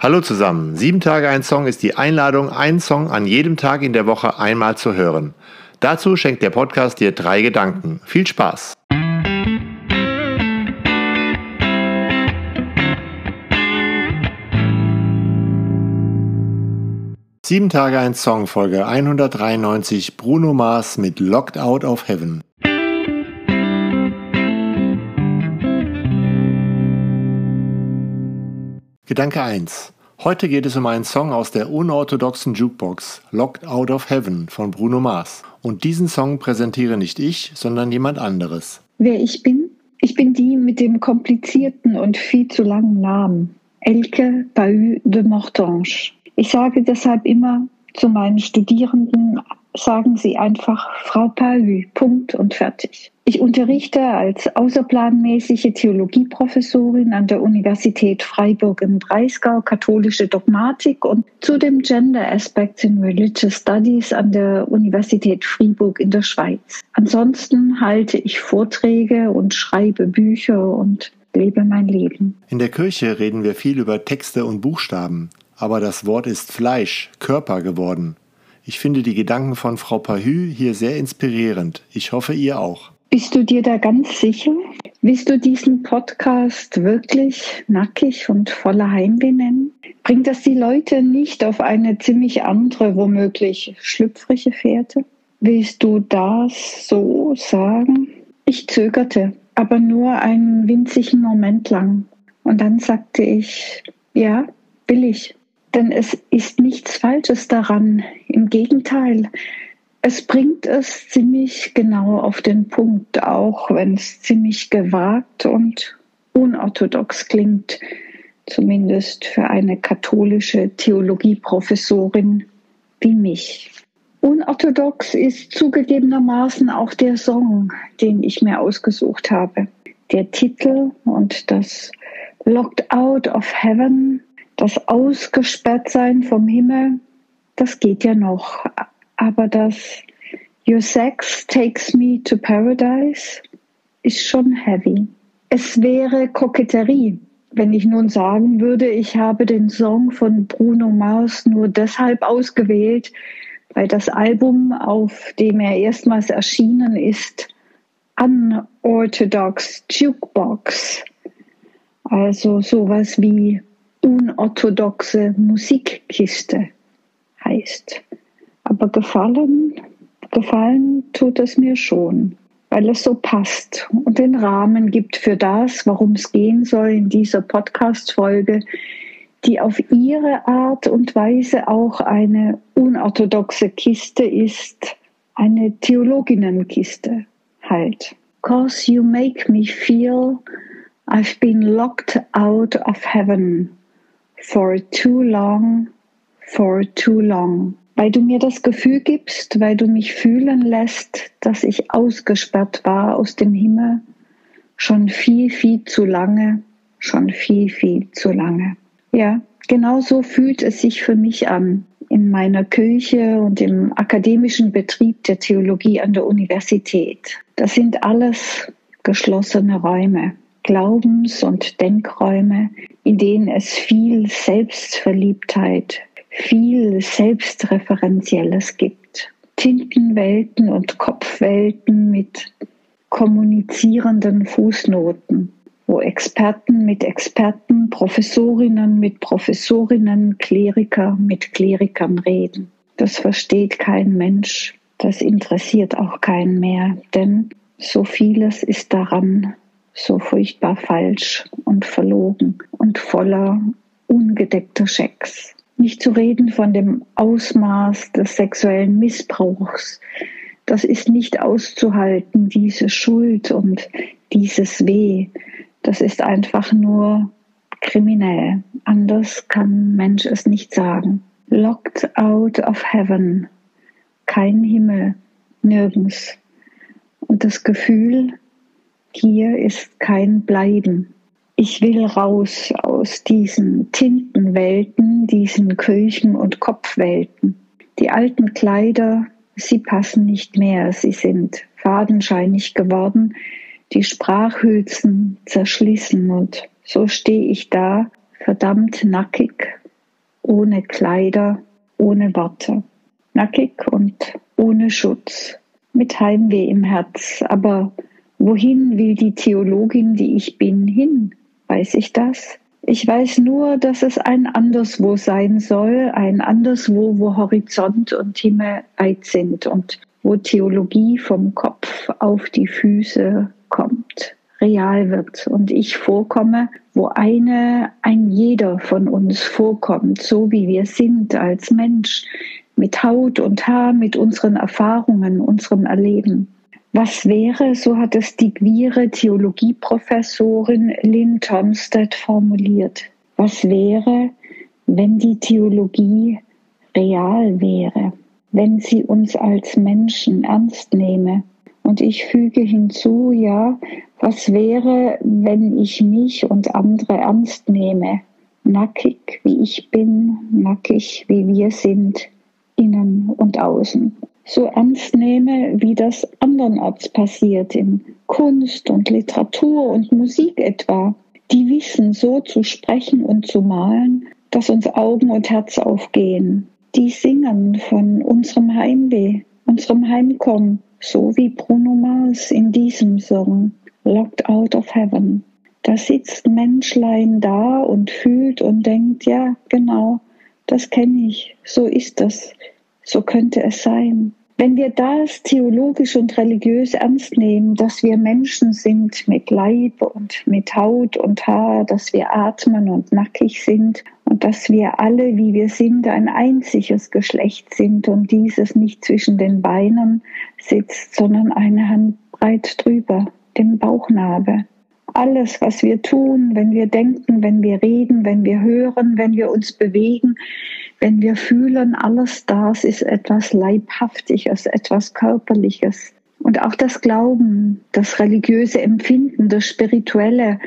Hallo zusammen. Sieben Tage ein Song ist die Einladung, einen Song an jedem Tag in der Woche einmal zu hören. Dazu schenkt der Podcast dir drei Gedanken. Viel Spaß! Sieben Tage ein Song, Folge 193, Bruno Mars mit Locked Out of Heaven. Gedanke 1. Heute geht es um einen Song aus der unorthodoxen Jukebox Locked Out of Heaven von Bruno Mars. Und diesen Song präsentiere nicht ich, sondern jemand anderes. Wer ich bin? Ich bin die mit dem komplizierten und viel zu langen Namen. Elke Bahut de Mortange. Ich sage deshalb immer zu meinen Studierenden, sagen Sie einfach Frau Bahut, Punkt und fertig. Ich unterrichte als außerplanmäßige Theologieprofessorin an der Universität Freiburg im Breisgau katholische Dogmatik und zu dem Gender Aspects in Religious Studies an der Universität Fribourg in der Schweiz. Ansonsten halte ich Vorträge und schreibe Bücher und lebe mein Leben. In der Kirche reden wir viel über Texte und Buchstaben, aber das Wort ist Fleisch, Körper geworden. Ich finde die Gedanken von Frau Pahü hier sehr inspirierend. Ich hoffe, ihr auch. Bist du dir da ganz sicher? Willst du diesen Podcast wirklich nackig und voller Heimweh nennen? Bringt das die Leute nicht auf eine ziemlich andere, womöglich schlüpfrige Fährte? Willst du das so sagen? Ich zögerte, aber nur einen winzigen Moment lang. Und dann sagte ich, ja, will ich. Denn es ist nichts Falsches daran. Im Gegenteil, es bringt es ziemlich genau auf den Punkt, auch wenn es ziemlich gewagt und unorthodox klingt, zumindest für eine katholische Theologieprofessorin wie mich. Unorthodox ist zugegebenermaßen auch der Song, den ich mir ausgesucht habe. Der Titel und das Locked Out of Heaven, das Ausgesperrtsein vom Himmel, das geht ja noch aber das Your Sex Takes Me to Paradise ist schon heavy. Es wäre Koketterie, wenn ich nun sagen würde, ich habe den Song von Bruno Mars nur deshalb ausgewählt, weil das Album, auf dem er erstmals erschienen ist, Unorthodox Jukebox, also sowas wie unorthodoxe Musikkiste heißt. Aber gefallen, gefallen tut es mir schon, weil es so passt und den Rahmen gibt für das, worum es gehen soll in dieser Podcast-Folge, die auf ihre Art und Weise auch eine unorthodoxe Kiste ist, eine Theologinnenkiste halt. Cause you make me feel I've been locked out of heaven for too long, for too long weil du mir das Gefühl gibst, weil du mich fühlen lässt, dass ich ausgesperrt war aus dem Himmel, schon viel, viel zu lange, schon viel, viel zu lange. Ja, genau so fühlt es sich für mich an in meiner Kirche und im akademischen Betrieb der Theologie an der Universität. Das sind alles geschlossene Räume, Glaubens- und Denkräume, in denen es viel Selbstverliebtheit, viel Selbstreferenzielles gibt. Tintenwelten und Kopfwelten mit kommunizierenden Fußnoten, wo Experten mit Experten, Professorinnen mit Professorinnen, Kleriker mit Klerikern reden. Das versteht kein Mensch, das interessiert auch keinen mehr, denn so vieles ist daran so furchtbar falsch und verlogen und voller ungedeckter Schecks. Nicht zu reden von dem Ausmaß des sexuellen Missbrauchs. Das ist nicht auszuhalten, diese Schuld und dieses Weh. Das ist einfach nur kriminell. Anders kann Mensch es nicht sagen. Locked out of heaven. Kein Himmel, nirgends. Und das Gefühl, hier ist kein Bleiben. Ich will raus aus diesen Tintenwelten, diesen Kirchen- und Kopfwelten. Die alten Kleider, sie passen nicht mehr, sie sind fadenscheinig geworden, die Sprachhülsen zerschließen und so stehe ich da, verdammt nackig ohne Kleider, ohne Worte, nackig und ohne Schutz, mit Heimweh im Herz. Aber wohin will die Theologin, die ich bin, hin? Weiß ich das? Ich weiß nur, dass es ein Anderswo sein soll, ein Anderswo, wo Horizont und Himmel weit sind und wo Theologie vom Kopf auf die Füße kommt, real wird und ich vorkomme, wo eine, ein jeder von uns vorkommt, so wie wir sind als Mensch, mit Haut und Haar, mit unseren Erfahrungen, unserem Erleben. Was wäre, so hat es die queere Theologieprofessorin Lynn Tomstead formuliert, was wäre, wenn die Theologie real wäre, wenn sie uns als Menschen ernst nehme. Und ich füge hinzu, ja, was wäre, wenn ich mich und andere ernst nehme, nackig wie ich bin, nackig wie wir sind, innen und außen, so ernst nehme, wie das andernorts passiert, in Kunst und Literatur und Musik etwa. Die wissen so zu sprechen und zu malen, dass uns Augen und Herz aufgehen. Die singen von unserem Heimweh, unserem Heimkommen, so wie Bruno Mars in diesem Song, Locked Out of Heaven. Da sitzt Menschlein da und fühlt und denkt, ja, genau, das kenne ich, so ist das, so könnte es sein. Wenn wir das theologisch und religiös ernst nehmen, dass wir Menschen sind mit Leib und mit Haut und Haar, dass wir atmen und nackig sind und dass wir alle, wie wir sind, ein einziges Geschlecht sind und dieses nicht zwischen den Beinen sitzt, sondern eine Handbreit drüber, dem Bauchnabel alles, was wir tun, wenn wir denken, wenn wir reden, wenn wir hören, wenn wir uns bewegen, wenn wir fühlen, alles das ist etwas Leibhaftiges, etwas Körperliches. Und auch das Glauben, das religiöse Empfinden, das Spirituelle,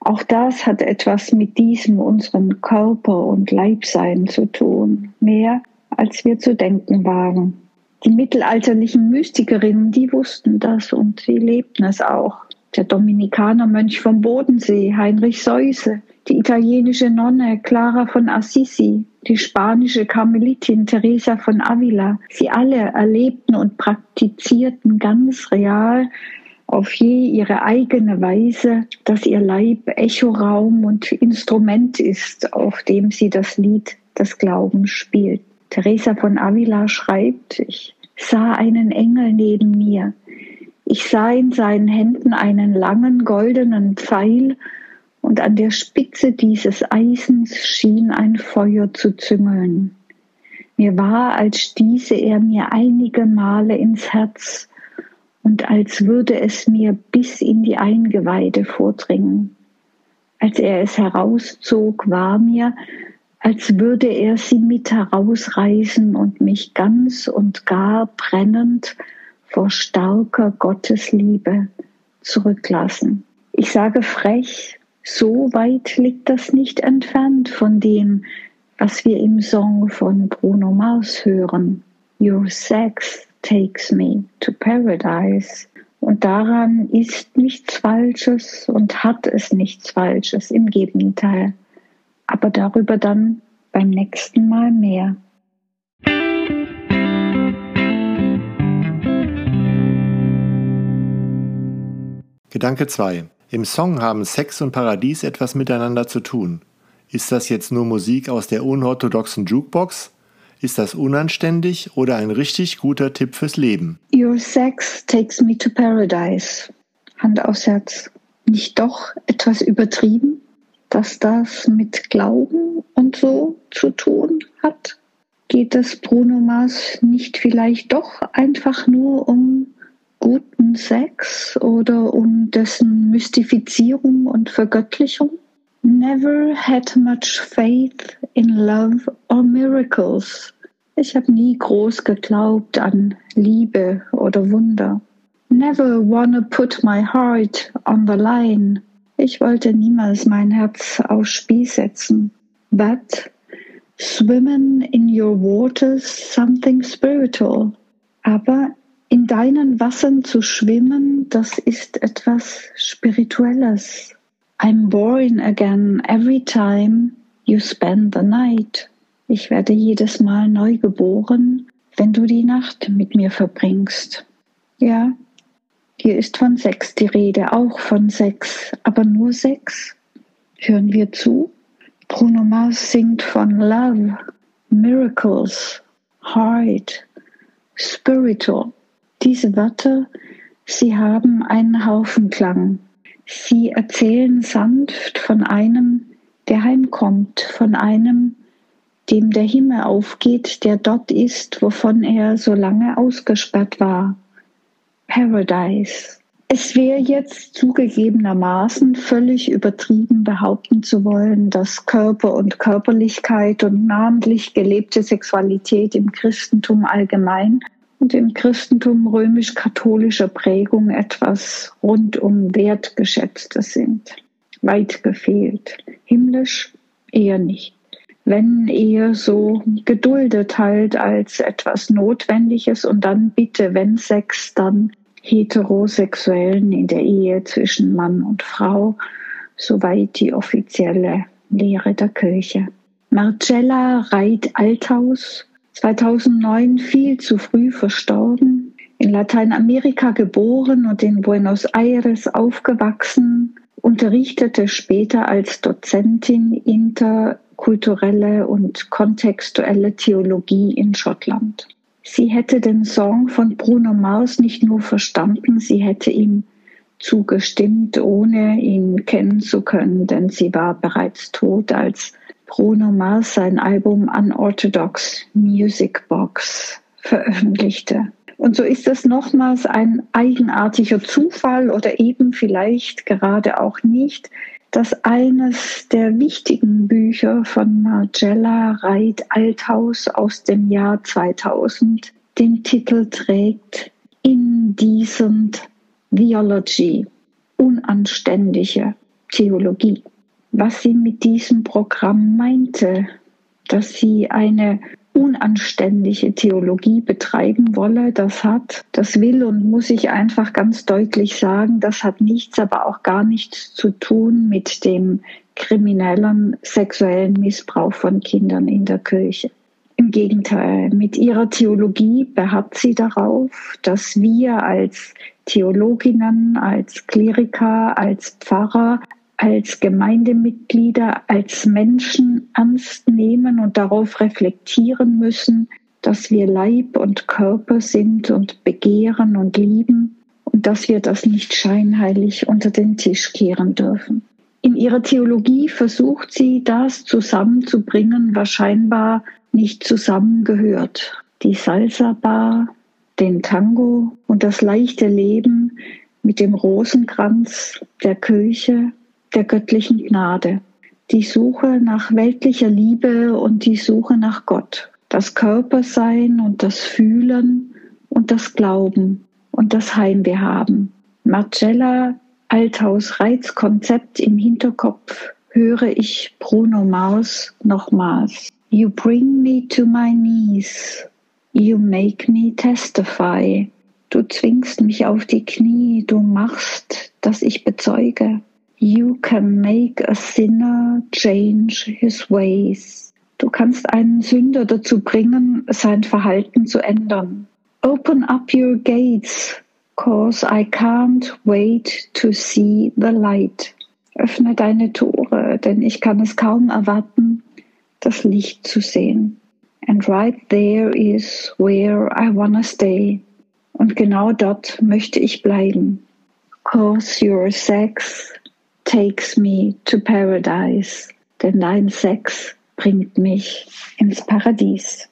auch das hat etwas mit diesem unseren Körper und Leibsein zu tun, mehr als wir zu denken waren. Die mittelalterlichen Mystikerinnen, die wussten das und sie lebten es auch der Dominikanermönch vom Bodensee, Heinrich Seuse, die italienische Nonne Clara von Assisi, die spanische Karmelitin Teresa von Avila. Sie alle erlebten und praktizierten ganz real auf je ihre eigene Weise, dass ihr Leib Echoraum und Instrument ist, auf dem sie das Lied des Glaubens spielt. Teresa von Avila schreibt, ich sah einen Engel neben mir, ich sah in seinen Händen einen langen goldenen Pfeil, und an der Spitze dieses Eisens schien ein Feuer zu züngeln. Mir war, als stieße er mir einige Male ins Herz und als würde es mir bis in die Eingeweide vordringen. Als er es herauszog, war mir, als würde er sie mit herausreißen und mich ganz und gar brennend vor starker Gottesliebe zurücklassen. Ich sage frech, so weit liegt das nicht entfernt von dem, was wir im Song von Bruno Mars hören. Your sex takes me to paradise. Und daran ist nichts Falsches und hat es nichts Falsches, im Gegenteil. Aber darüber dann beim nächsten Mal mehr. Gedanke 2. Im Song haben Sex und Paradies etwas miteinander zu tun. Ist das jetzt nur Musik aus der unorthodoxen Jukebox? Ist das unanständig oder ein richtig guter Tipp fürs Leben? Your sex takes me to paradise. Hand aufs Herz. Nicht doch etwas übertrieben, dass das mit Glauben und so zu tun hat? Geht es Bruno Mars nicht vielleicht doch einfach nur um guten Sex oder um dessen Mystifizierung und Vergöttlichung? Never had much faith in love or miracles. Ich habe nie groß geglaubt an Liebe oder Wunder. Never wanna put my heart on the line. Ich wollte niemals mein Herz aufs Spiel setzen. But swimmen in your waters something spiritual. Aber in deinen Wassern zu schwimmen, das ist etwas Spirituelles. I'm born again every time you spend the night. Ich werde jedes Mal neu geboren, wenn du die Nacht mit mir verbringst. Ja, hier ist von Sex die Rede, auch von Sex, aber nur Sex. Hören wir zu? Bruno Mars singt von Love, Miracles, Heart, Spiritual. Diese Wörter, sie haben einen Haufenklang. Sie erzählen sanft von einem, der heimkommt, von einem, dem der Himmel aufgeht, der dort ist, wovon er so lange ausgesperrt war. Paradise. Es wäre jetzt zugegebenermaßen völlig übertrieben behaupten zu wollen, dass Körper und Körperlichkeit und namentlich gelebte Sexualität im Christentum allgemein und im Christentum römisch-katholischer Prägung etwas rundum wertgeschätztes sind. Weit gefehlt. Himmlisch eher nicht wenn eher so geduldet halt als etwas Notwendiges und dann bitte, wenn Sex, dann heterosexuellen in der Ehe zwischen Mann und Frau, soweit die offizielle Lehre der Kirche. Marcella Reit Althaus, 2009 viel zu früh verstorben, in Lateinamerika geboren und in Buenos Aires aufgewachsen, unterrichtete später als Dozentin inter kulturelle und kontextuelle Theologie in Schottland. Sie hätte den Song von Bruno Mars nicht nur verstanden, sie hätte ihm zugestimmt, ohne ihn kennen zu können, denn sie war bereits tot, als Bruno Mars sein Album Unorthodox Music Box veröffentlichte. Und so ist es nochmals ein eigenartiger Zufall oder eben vielleicht gerade auch nicht, dass eines der wichtigen Bücher von Margella Reit Althaus aus dem Jahr 2000 den Titel trägt Indecent Theology, unanständige Theologie. Was sie mit diesem Programm meinte, dass sie eine unanständige Theologie betreiben wolle, das hat, das will und muss ich einfach ganz deutlich sagen, das hat nichts, aber auch gar nichts zu tun mit dem kriminellen sexuellen Missbrauch von Kindern in der Kirche. Im Gegenteil, mit ihrer Theologie beharrt sie darauf, dass wir als Theologinnen, als Kleriker, als Pfarrer als Gemeindemitglieder, als Menschen ernst nehmen und darauf reflektieren müssen, dass wir Leib und Körper sind und begehren und lieben und dass wir das nicht scheinheilig unter den Tisch kehren dürfen. In ihrer Theologie versucht sie, das zusammenzubringen, was scheinbar nicht zusammengehört. Die Salsa-Bar, den Tango und das leichte Leben mit dem Rosenkranz der Kirche der göttlichen Gnade, die Suche nach weltlicher Liebe und die Suche nach Gott, das Körpersein und das Fühlen und das Glauben und das Heimweh haben. Marcella Althaus Reizkonzept im Hinterkopf höre ich Bruno Mars nochmals. You bring me to my knees. You make me testify. Du zwingst mich auf die Knie, du machst, dass ich bezeuge. You can make a sinner change his ways. Du kannst einen Sünder dazu bringen, sein Verhalten zu ändern. Open up your gates, cause I can't wait to see the light. Öffne deine Tore, denn ich kann es kaum erwarten, das Licht zu sehen. And right there is where I wanna stay. Und genau dort möchte ich bleiben. Cause your sex takes me to paradise, denn dein Sex bringt mich ins Paradies.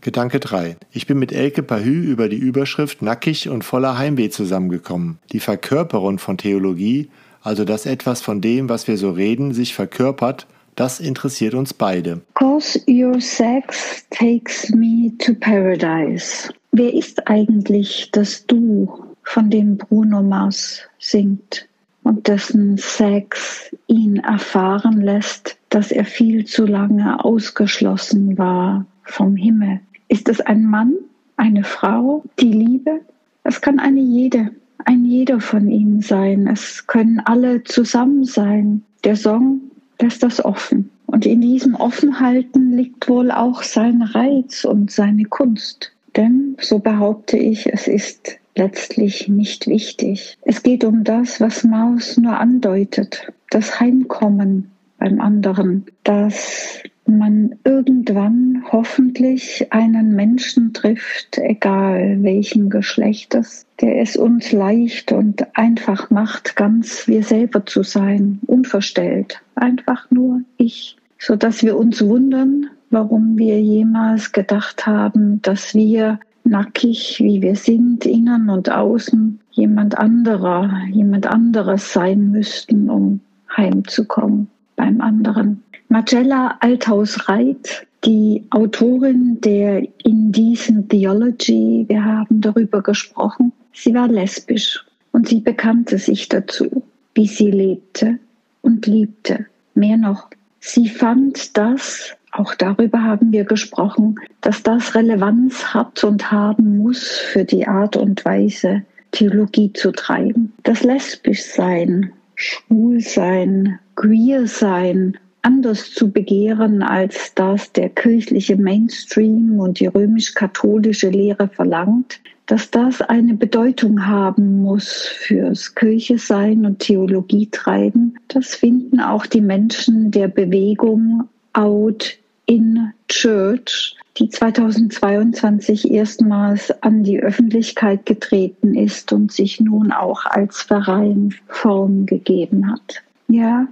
Gedanke 3. Ich bin mit Elke Pahü über die Überschrift Nackig und voller Heimweh zusammengekommen. Die Verkörperung von Theologie, also dass etwas von dem, was wir so reden, sich verkörpert, das interessiert uns beide. Cause your sex takes me to paradise. Wer ist eigentlich das Du, von dem Bruno Mars singt und dessen Sex ihn erfahren lässt, dass er viel zu lange ausgeschlossen war vom Himmel? Ist es ein Mann, eine Frau, die Liebe? Es kann eine jede ein jeder von ihnen sein. Es können alle zusammen sein. Der Song lässt das offen. Und in diesem Offenhalten liegt wohl auch sein Reiz und seine Kunst. Denn, so behaupte ich, es ist letztlich nicht wichtig. Es geht um das, was Maus nur andeutet, das Heimkommen beim anderen, das man irgendwann hoffentlich einen Menschen trifft, egal welchen Geschlechtes, der es uns leicht und einfach macht, ganz wir selber zu sein, unverstellt, einfach nur ich, so dass wir uns wundern, warum wir jemals gedacht haben, dass wir nackig, wie wir sind, innen und außen, jemand anderer, jemand anderes sein müssten, um heimzukommen beim anderen. Marcella Althaus-Reit, die Autorin der Indecent Theology, wir haben darüber gesprochen, sie war lesbisch und sie bekannte sich dazu, wie sie lebte und liebte. Mehr noch, sie fand das, auch darüber haben wir gesprochen, dass das Relevanz hat und haben muss für die Art und Weise, Theologie zu treiben. Das Lesbischsein, Schwulsein, Queersein anders zu begehren, als das der kirchliche Mainstream und die römisch-katholische Lehre verlangt, dass das eine Bedeutung haben muss fürs Kirche sein und Theologie treiben, das finden auch die Menschen der Bewegung Out in Church, die 2022 erstmals an die Öffentlichkeit getreten ist und sich nun auch als Verein Form gegeben hat. Ja,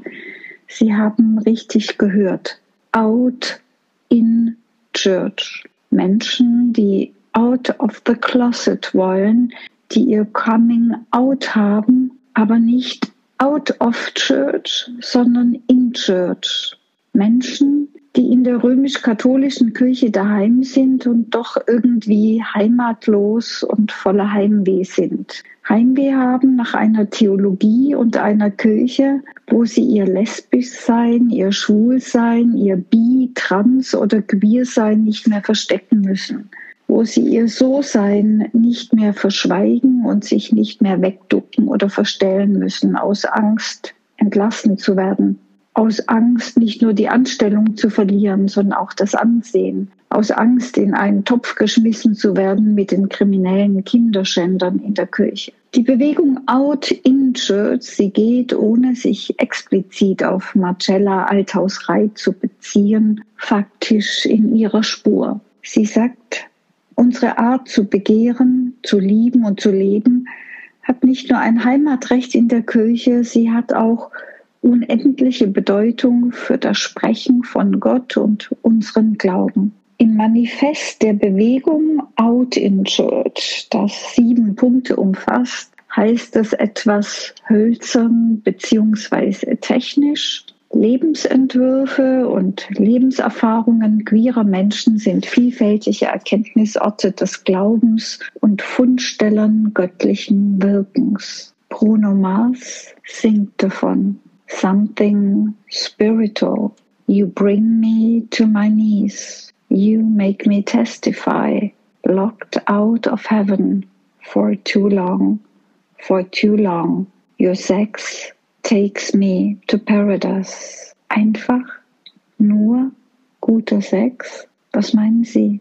Sie haben richtig gehört. Out in Church. Menschen, die out of the closet wollen, die ihr Coming out haben, aber nicht out of Church, sondern in Church. Menschen, die in der römisch-katholischen Kirche daheim sind und doch irgendwie heimatlos und voller Heimweh sind. Heimweh haben nach einer Theologie und einer Kirche, wo sie ihr lesbisch sein, ihr schwul sein, ihr bi, trans oder queer sein nicht mehr verstecken müssen, wo sie ihr So-Sein nicht mehr verschweigen und sich nicht mehr wegducken oder verstellen müssen aus Angst, entlassen zu werden aus Angst, nicht nur die Anstellung zu verlieren, sondern auch das Ansehen, aus Angst, in einen Topf geschmissen zu werden mit den kriminellen Kinderschändern in der Kirche. Die Bewegung Out in Church, sie geht, ohne sich explizit auf Marcella Althaus-Reit zu beziehen, faktisch in ihrer Spur. Sie sagt, unsere Art zu begehren, zu lieben und zu leben hat nicht nur ein Heimatrecht in der Kirche, sie hat auch unendliche Bedeutung für das Sprechen von Gott und unseren Glauben. Im Manifest der Bewegung Out in Church, das sieben Punkte umfasst, heißt es etwas hölzern bzw. technisch. Lebensentwürfe und Lebenserfahrungen queerer Menschen sind vielfältige Erkenntnisorte des Glaubens und Fundstellern göttlichen Wirkens. Bruno Mars singt davon something spiritual. You bring me to my knees. You make me testify, locked out of heaven for too long, for too long. Your sex takes me to paradise. Einfach nur guter Sex? Was meinen Sie?